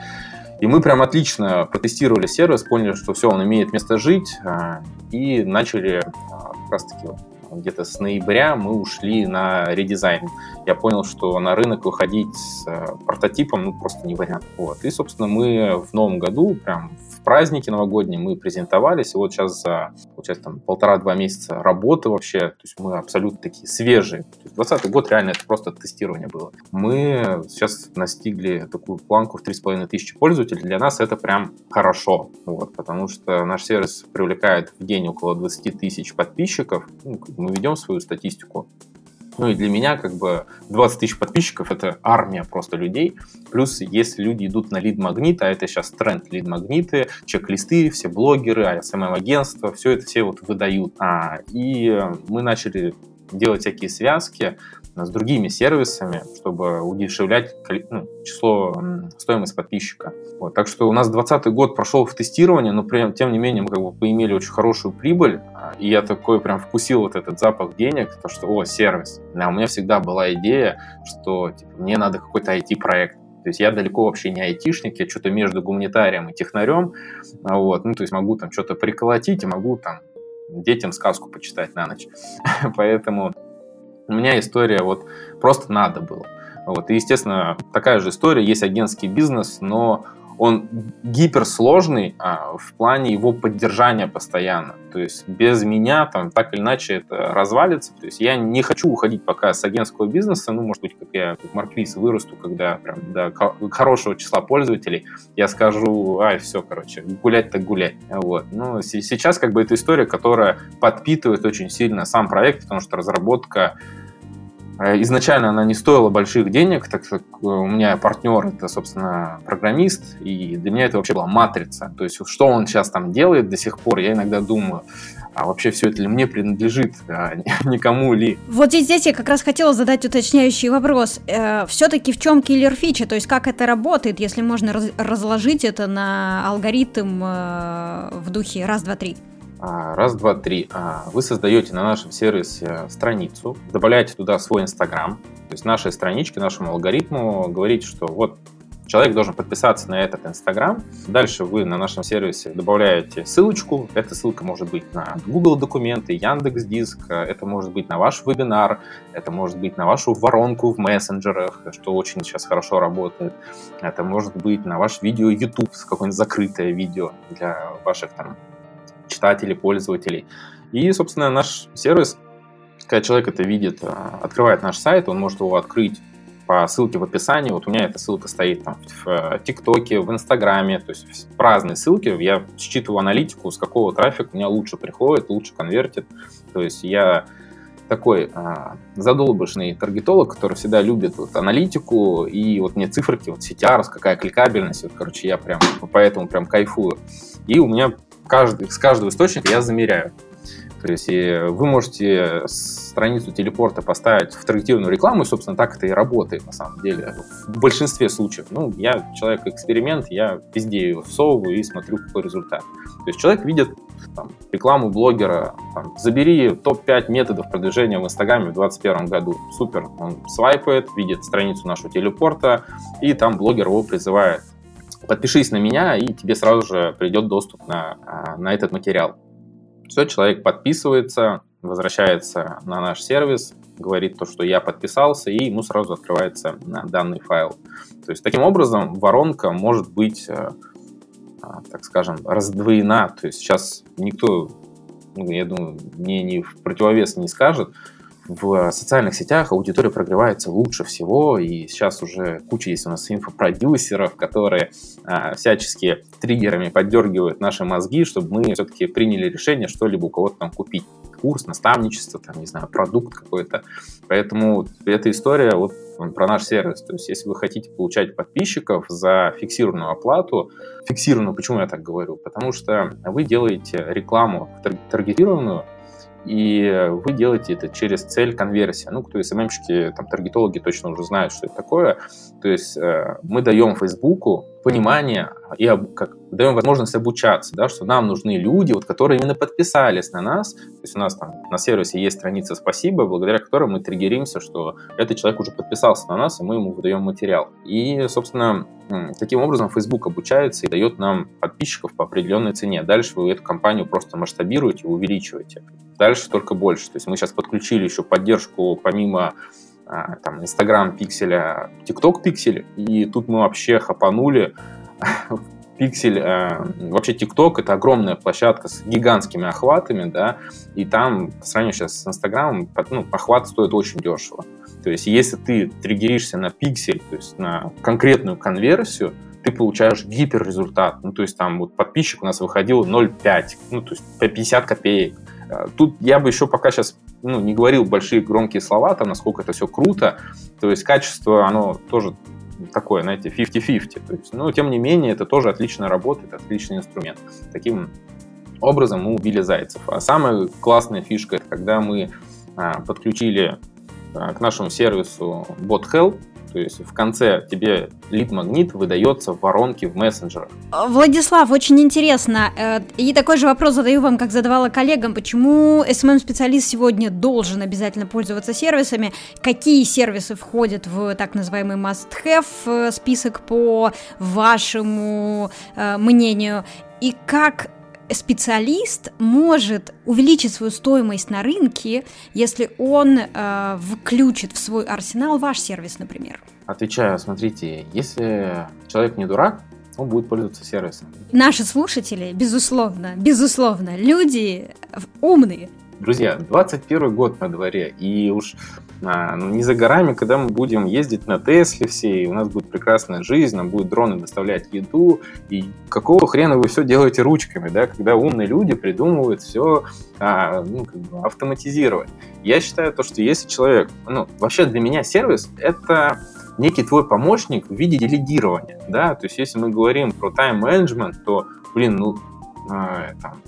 И мы прям отлично протестировали сервис, поняли, что все, он имеет место жить, а, и начали а, как раз-таки где-то с ноября мы ушли на редизайн. Я понял, что на рынок выходить с э, прототипом ну, просто не вариант. Вот. И, собственно, мы в новом году, прям в празднике новогоднем, мы презентовались. И вот сейчас за, получается, там полтора-два месяца работы вообще, то есть мы абсолютно такие свежие. То есть 20 год реально это просто тестирование было. Мы сейчас настигли такую планку в 3,5 тысячи пользователей. Для нас это прям хорошо, вот, потому что наш сервис привлекает в день около 20 тысяч подписчиков. Ну, мы ведем свою статистику. Ну и для меня как бы 20 тысяч подписчиков это армия просто людей. Плюс если люди идут на лид-магнит, а это сейчас тренд лид-магниты, чек-листы, все блогеры, SMM-агентства, все это все вот выдают. А, и мы начали делать всякие связки, с другими сервисами, чтобы удешевлять ну, число, стоимость подписчика. Вот. Так что у нас 2020 год прошел в тестировании, но при, тем не менее мы как бы поимели очень хорошую прибыль, а, и я такой прям вкусил вот этот запах денег, то что, о, сервис. А у меня всегда была идея, что типа, мне надо какой-то IT-проект. То есть я далеко вообще не айтишник, я что-то между гуманитарием и технарем, вот, ну, то есть могу там что-то приколотить и могу там детям сказку почитать на ночь. Поэтому у меня история вот просто надо было. Вот. И, естественно, такая же история, есть агентский бизнес, но он гиперсложный а, в плане его поддержания постоянно. То есть без меня там так или иначе это развалится. То есть я не хочу уходить пока с агентского бизнеса. Ну, может быть, как я как Марквиз вырасту, когда прям до хорошего числа пользователей я скажу, ай, все, короче, гулять так гулять. Вот. Но сейчас как бы эта история, которая подпитывает очень сильно сам проект, потому что разработка изначально она не стоила больших денег, так как э, у меня партнер это, собственно, программист, и для меня это вообще была матрица. То есть, что он сейчас там делает до сих пор, я иногда думаю, а вообще все это ли мне принадлежит, а никому ли? Вот здесь я как раз хотела задать уточняющий вопрос. Э, все-таки в чем киллер фича? То есть как это работает, если можно раз- разложить это на алгоритм э, в духе раз, два, три? А, раз, два, три. А, вы создаете на нашем сервисе страницу, добавляете туда свой Инстаграм, то есть нашей страничке, нашему алгоритму говорите, что вот человек должен подписаться на этот Инстаграм. Дальше вы на нашем сервисе добавляете ссылочку. Эта ссылка может быть на Google документы, Яндекс Диск, это может быть на ваш вебинар, это может быть на вашу воронку в мессенджерах, что очень сейчас хорошо работает. Это может быть на ваш видео YouTube, какое-нибудь закрытое видео для ваших там читателей, пользователей. И, собственно, наш сервис, когда человек это видит, а, открывает наш сайт, он может его открыть по ссылке в описании. Вот у меня эта ссылка стоит там в э, ТикТоке, в Инстаграме, то есть разные ссылки. Я считываю аналитику, с какого трафика у меня лучше приходит, лучше конвертит. То есть я такой а, задолбышный таргетолог, который всегда любит вот, аналитику, и вот мне циферки, вот CTR, какая кликабельность, вот, короче, я прям поэтому прям кайфую. И у меня каждый, с каждого источника я замеряю. То есть вы можете страницу телепорта поставить в таргетированную рекламу, и, собственно, так это и работает на самом деле. В большинстве случаев. Ну, я человек-эксперимент, я везде ее всовываю и смотрю, какой результат. То есть человек видит там, рекламу блогера, там, забери топ-5 методов продвижения в Инстаграме в 2021 году. Супер. Он свайпает, видит страницу нашего телепорта, и там блогер его призывает подпишись на меня, и тебе сразу же придет доступ на, а, на этот материал. Все, человек подписывается, возвращается на наш сервис, говорит то, что я подписался, и ему сразу открывается данный файл. То есть таким образом воронка может быть, а, так скажем, раздвоена. То есть сейчас никто, ну, я думаю, мне не в противовес не скажет, в социальных сетях аудитория прогревается лучше всего, и сейчас уже куча есть у нас инфопродюсеров, которые а, всячески триггерами поддергивают наши мозги, чтобы мы все-таки приняли решение что-либо у кого-то там купить. Курс, наставничество, там, не знаю, продукт какой-то. Поэтому эта история вот про наш сервис. То есть, если вы хотите получать подписчиков за фиксированную оплату, фиксированную, почему я так говорю? Потому что вы делаете рекламу таргетированную, и вы делаете это через цель конверсия. Ну, кто СММщики, там, таргетологи точно уже знают, что это такое. То есть э, мы даем Фейсбуку понимание и как, даем возможность обучаться, да, что нам нужны люди, вот, которые именно подписались на нас. То есть у нас там на сервисе есть страница «Спасибо», благодаря которой мы триггеримся, что этот человек уже подписался на нас, и мы ему выдаем материал. И, собственно, таким образом Facebook обучается и дает нам подписчиков по определенной цене. Дальше вы эту компанию просто масштабируете, увеличиваете. Дальше только больше. То есть мы сейчас подключили еще поддержку помимо там, Instagram пикселя, TikTok пиксель, и тут мы вообще хапанули пиксель, э, вообще TikTok это огромная площадка с гигантскими охватами, да, и там по сравнению сейчас с Инстаграмом, ну, охват стоит очень дешево. То есть если ты триггеришься на пиксель, то есть на конкретную конверсию, ты получаешь гиперрезультат. Ну, то есть там вот подписчик у нас выходил 0,5, ну, то есть по 50 копеек. Э, тут я бы еще пока сейчас ну, не говорил большие громкие слова, там, насколько это все круто. То есть качество, оно тоже такое, знаете, 50-50. То есть, но тем не менее, это тоже отлично работает, отличный инструмент. Таким образом мы убили зайцев. А самая классная фишка, это когда мы а, подключили а, к нашему сервису BotHelp, то есть в конце тебе лид-магнит выдается в воронке в мессенджерах. Владислав, очень интересно. Э, и такой же вопрос задаю вам, как задавала коллегам. Почему SMM-специалист сегодня должен обязательно пользоваться сервисами? Какие сервисы входят в так называемый must-have э, список по вашему э, мнению? И как специалист может увеличить свою стоимость на рынке, если он э, включит в свой арсенал ваш сервис, например? Отвечаю, смотрите, если человек не дурак, он будет пользоваться сервисом. Наши слушатели, безусловно, безусловно, люди умные. Друзья, 21 год на дворе, и уж не за горами, когда мы будем ездить на Тесле все, и у нас будет прекрасная жизнь, нам будут дроны доставлять еду, и какого хрена вы все делаете ручками, да, когда умные люди придумывают все а, ну, как бы автоматизировать. Я считаю то, что если человек, ну, вообще для меня сервис — это некий твой помощник в виде делегирования, да, то есть если мы говорим про тайм-менеджмент, то, блин, ну, а, там,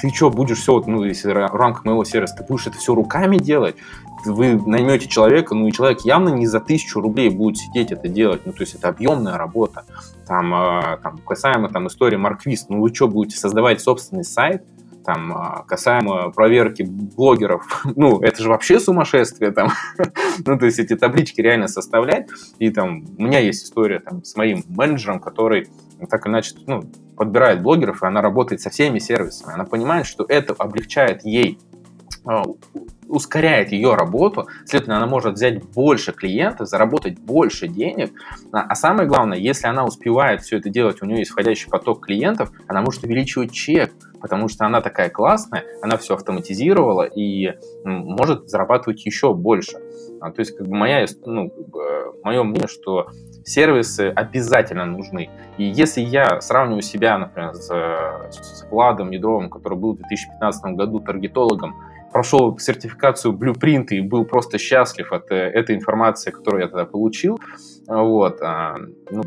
ты что, будешь все, ну, если в рамках моего сервиса, ты будешь это все руками делать, вы наймете человека, ну и человек явно не за тысячу рублей будет сидеть это делать, ну то есть это объемная работа. Там, э, там касаемо там истории Марквист, ну вы что, будете создавать собственный сайт, там, а, касаемо проверки блогеров, ну, это же вообще сумасшествие, там, ну, то есть эти таблички реально составлять, и там, у меня есть история там с моим менеджером, который так иначе, ну, подбирает блогеров, и она работает со всеми сервисами, она понимает, что это облегчает ей а, ускоряет ее работу, следовательно, она может взять больше клиентов, заработать больше денег, а, а самое главное, если она успевает все это делать, у нее есть входящий поток клиентов, она может увеличивать чек, потому что она такая классная, она все автоматизировала и может зарабатывать еще больше. А, то есть, как бы моя, ну, мое мнение, что сервисы обязательно нужны. И если я сравниваю себя, например, с, с Владом Ядровым, который был в 2015 году таргетологом, прошел сертификацию Blueprint и был просто счастлив от э, этой информации, которую я тогда получил. Вот. А, ну,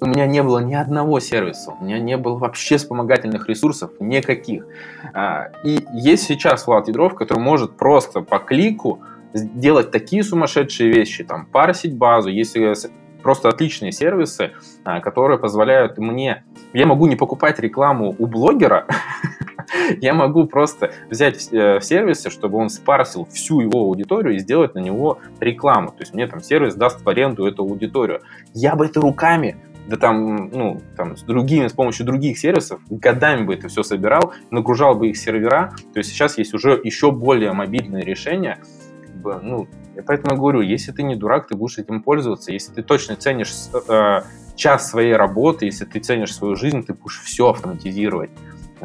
у меня не было ни одного сервиса, у меня не было вообще вспомогательных ресурсов, никаких. А, и есть сейчас Влад Ядров, который может просто по клику делать такие сумасшедшие вещи, там, парсить базу, если просто отличные сервисы, а, которые позволяют мне... Я могу не покупать рекламу у блогера, я могу просто взять э, в сервисе, чтобы он спарсил всю его аудиторию и сделать на него рекламу. То есть мне там сервис даст в аренду эту аудиторию. Я бы это руками да там, ну, там, с другими, с помощью других сервисов годами бы это все собирал, нагружал бы их сервера. То есть сейчас есть уже еще более мобильные решения. Ну, я поэтому говорю, если ты не дурак, ты будешь этим пользоваться. Если ты точно ценишь э, час своей работы, если ты ценишь свою жизнь, ты будешь все автоматизировать.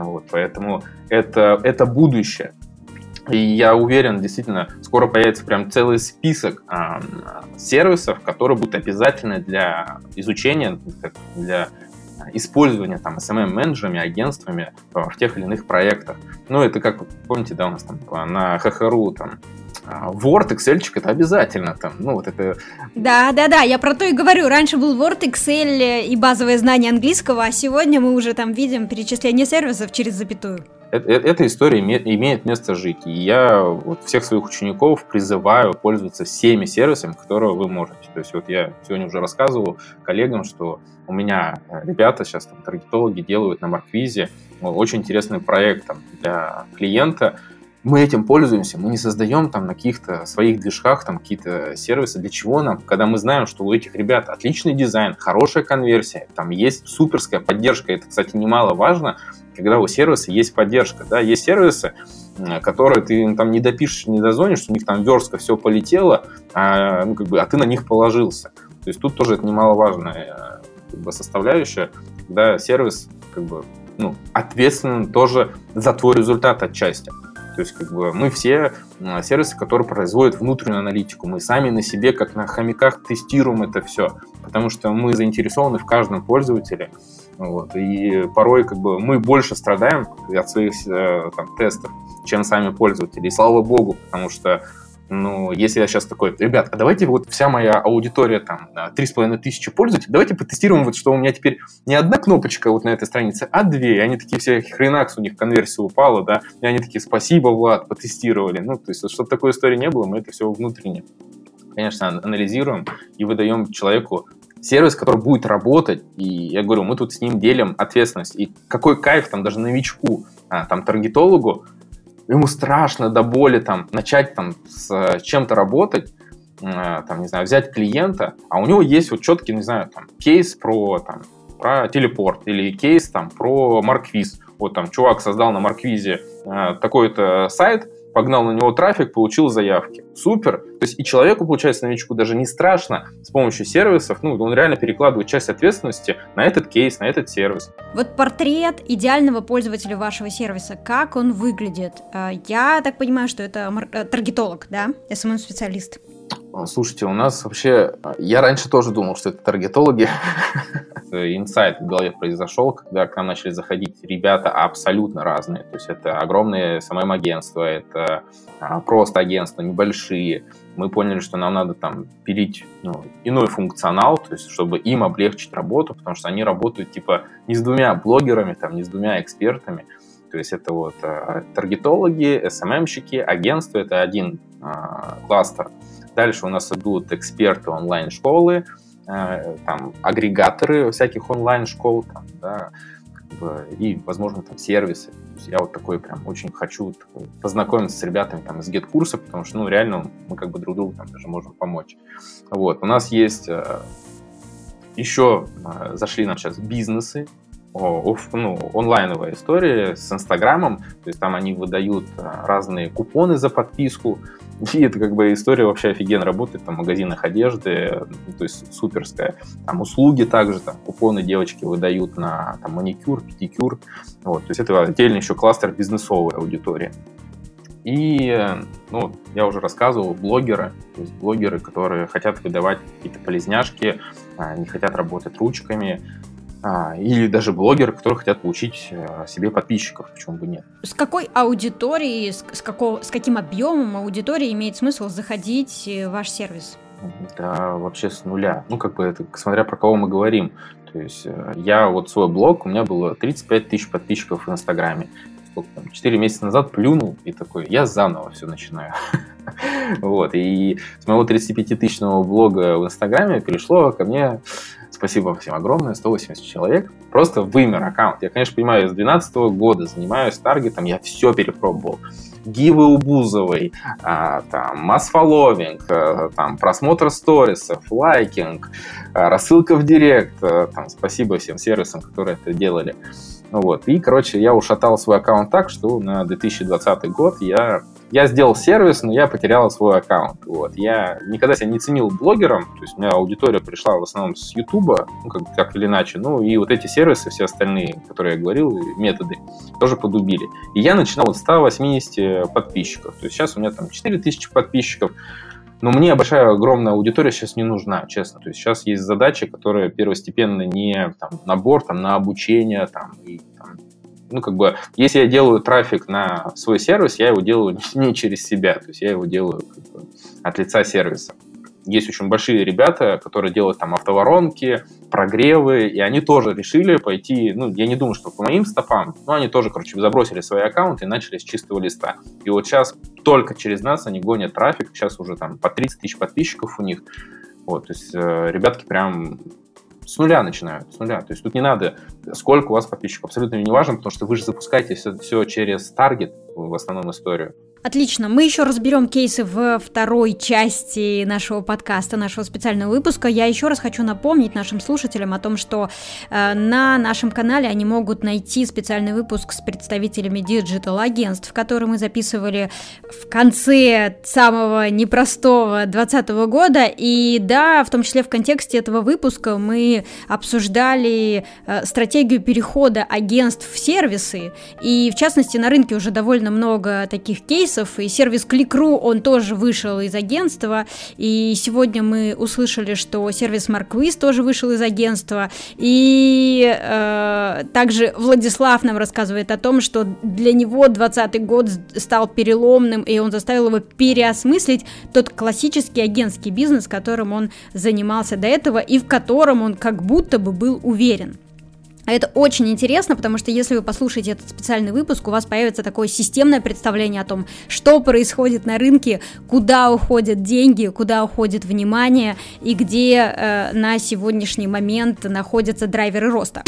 Вот, поэтому это, это будущее. И я уверен, действительно, скоро появится прям целый список а, сервисов, которые будут обязательны для изучения, для использования там SMM-менеджерами, агентствами в тех или иных проектах. Ну, это как, помните, да, у нас там на ХХРУ там Word, Excel это обязательно там, ну вот это... Да, да, да, я про то и говорю. Раньше был Word, Excel и базовое знание английского, а сегодня мы уже там видим перечисление сервисов через запятую. Это, эта история имеет место жить. И я вот всех своих учеников призываю пользоваться всеми сервисами, которые вы можете. То есть вот я сегодня уже рассказывал коллегам, что у меня э, ребята сейчас там таргетологи делают на Марквизе очень интересный проект там, для клиента, мы этим пользуемся, мы не создаем там на каких-то своих движках там какие-то сервисы. Для чего нам? Когда мы знаем, что у этих ребят отличный дизайн, хорошая конверсия, там есть суперская поддержка. Это, кстати, немаловажно, когда у сервиса есть поддержка. Да? Есть сервисы, которые ты там не допишешь, не дозвонишь, у них там верстка, все полетело, а, ну, как бы, а ты на них положился. То есть тут тоже это немаловажная э, как бы, составляющая, когда сервис как бы, ну, ответственен тоже за твой результат отчасти. То есть как бы мы все сервисы, которые производят внутреннюю аналитику. Мы сами на себе, как на хомяках, тестируем это все, потому что мы заинтересованы в каждом пользователе. Вот. И порой как бы мы больше страдаем от своих э, там, тестов, чем сами пользователи. И слава богу, потому что ну, если я сейчас такой, ребят, а давайте вот вся моя аудитория, там, три с половиной тысячи пользователей, давайте потестируем, вот, что у меня теперь не одна кнопочка вот на этой странице, а две. И они такие все, хренакс, у них конверсия упала, да, и они такие, спасибо, Влад, потестировали. Ну, то есть, вот, чтобы такой истории не было, мы это все внутренне, конечно, анализируем и выдаем человеку сервис, который будет работать, и я говорю, мы тут с ним делим ответственность. И какой кайф там даже новичку, а, там, таргетологу, ему страшно до боли там начать там с э, чем-то работать, э, там, не знаю, взять клиента, а у него есть вот четкий, не знаю, там, кейс про, там, про телепорт или кейс там про Марквиз. Вот там чувак создал на Марквизе э, такой-то сайт, погнал на него трафик, получил заявки. Супер. То есть и человеку, получается, новичку даже не страшно с помощью сервисов, ну, он реально перекладывает часть ответственности на этот кейс, на этот сервис. Вот портрет идеального пользователя вашего сервиса, как он выглядит? А, я так понимаю, что это э, таргетолог, да? SMM-специалист. Слушайте, у нас вообще... Я раньше тоже думал, что это таргетологи. Инсайт в голове произошел, когда к нам начали заходить ребята абсолютно разные. То есть это огромные СММ-агентства, это а, просто агентства, небольшие. Мы поняли, что нам надо там пилить ну, иной функционал, то есть чтобы им облегчить работу, потому что они работают типа не с двумя блогерами, там, не с двумя экспертами. То есть это вот э, таргетологи, СММщики, агентства, это один э, кластер. Дальше у нас идут эксперты онлайн-школы, э, там, агрегаторы всяких онлайн-школ, там, да, и, возможно, там сервисы. Я вот такой прям очень хочу познакомиться с ребятами там из гет-курса, потому что, ну, реально мы как бы друг другу там даже можем помочь. Вот, у нас есть э, еще э, зашли нам сейчас бизнесы, оф, ну, онлайновая история с Инстаграмом, то есть там они выдают разные купоны за подписку, и это как бы история вообще офигенно работает, там, в магазинах одежды, ну, то есть суперская. Там услуги также, там, купоны девочки выдают на там, маникюр, педикюр. Вот, то есть это отдельный еще кластер бизнесовой аудитории. И, ну, я уже рассказывал, блогеры, то есть блогеры, которые хотят выдавать какие-то полезняшки, а, не хотят работать ручками, или даже блогеры, которые хотят получить а, себе подписчиков, почему бы нет. С какой аудиторией, с, с, какого, с каким объемом аудитории имеет смысл заходить в ваш сервис? Да, вообще с нуля. Ну, как бы это, смотря про кого мы говорим. То есть э, я вот свой блог, у меня было 35 тысяч подписчиков в Инстаграме. Сколько там, 4 месяца назад плюнул и такой, я заново все начинаю. Вот, и с моего 35-тысячного блога в Инстаграме перешло ко мне Спасибо всем огромное, 180 человек. Просто вымер аккаунт. Я, конечно, понимаю, с 2012 года занимаюсь таргетом, я все перепробовал. Гивы у Бузовой, а, там, масс-фолловинг, а, там, просмотр сторисов, лайкинг, а, рассылка в директ. А, там, спасибо всем сервисам, которые это делали. Вот. И, короче, я ушатал свой аккаунт так, что на 2020 год я я сделал сервис, но я потерял свой аккаунт. Вот. Я никогда себя не ценил блогером, то есть у меня аудитория пришла в основном с Ютуба, ну, как, как или иначе, ну, и вот эти сервисы, все остальные, которые я говорил, методы, тоже подубили. И я начинал с 180 подписчиков, то есть сейчас у меня там 4000 подписчиков, но мне большая, огромная аудитория сейчас не нужна, честно. То есть сейчас есть задачи, которые первостепенно не там, набор там, на обучение, там, и, там, ну, как бы, если я делаю трафик на свой сервис, я его делаю не через себя, то есть я его делаю как бы, от лица сервиса есть очень большие ребята, которые делают там автоворонки, прогревы, и они тоже решили пойти, ну, я не думаю, что по моим стопам, но они тоже, короче, забросили свои аккаунты и начали с чистого листа. И вот сейчас только через нас они гонят трафик, сейчас уже там по 30 тысяч подписчиков у них. Вот, то есть э, ребятки прям с нуля начинают, с нуля. То есть тут не надо, сколько у вас подписчиков, абсолютно не важно, потому что вы же запускаете все, все через таргет в основном историю. Отлично. Мы еще разберем кейсы в второй части нашего подкаста, нашего специального выпуска. Я еще раз хочу напомнить нашим слушателям о том, что э, на нашем канале они могут найти специальный выпуск с представителями диджитал-агентств, который мы записывали в конце самого непростого 2020 года. И да, в том числе в контексте этого выпуска мы обсуждали э, стратегию перехода агентств в сервисы. И в частности на рынке уже довольно много таких кейсов, кейсов, и сервис Click.ru, он тоже вышел из агентства, и сегодня мы услышали, что сервис Markwiz тоже вышел из агентства, и э, также Владислав нам рассказывает о том, что для него 2020 год стал переломным, и он заставил его переосмыслить тот классический агентский бизнес, которым он занимался до этого, и в котором он как будто бы был уверен. А это очень интересно, потому что если вы послушаете этот специальный выпуск, у вас появится такое системное представление о том, что происходит на рынке, куда уходят деньги, куда уходит внимание и где э, на сегодняшний момент находятся драйверы роста.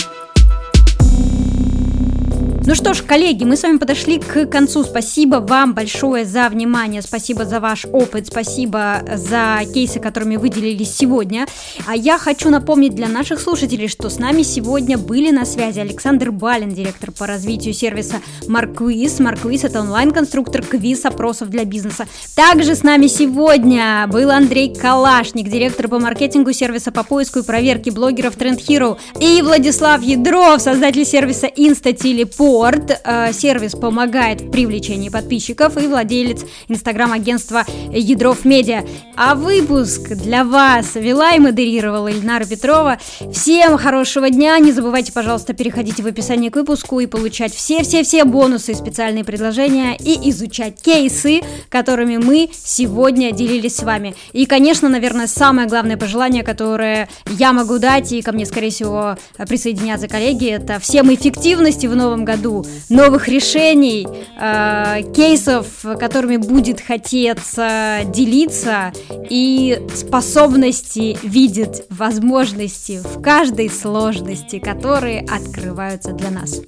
Ну что ж, коллеги, мы с вами подошли к концу. Спасибо вам большое за внимание, спасибо за ваш опыт, спасибо за кейсы, которыми выделились сегодня. А я хочу напомнить для наших слушателей, что с нами сегодня были на связи Александр Балин, директор по развитию сервиса Марквиз. Марквиз – это онлайн-конструктор квиз-опросов для бизнеса. Также с нами сегодня был Андрей Калашник, директор по маркетингу сервиса по поиску и проверке блогеров Trend Hero. И Владислав Ядров, создатель сервиса InstaTeleport Репорт. Э, сервис помогает в привлечении подписчиков и владелец инстаграм-агентства Ядров Медиа. А выпуск для вас вела и модерировала Ильнара Петрова. Всем хорошего дня. Не забывайте, пожалуйста, переходить в описание к выпуску и получать все-все-все бонусы и специальные предложения и изучать кейсы, которыми мы сегодня делились с вами. И, конечно, наверное, самое главное пожелание, которое я могу дать, и ко мне, скорее всего, присоединятся коллеги, это всем эффективности в новом году году, новых решений, э, кейсов, которыми будет хотеться делиться, и способности видеть возможности в каждой сложности, которые открываются для нас.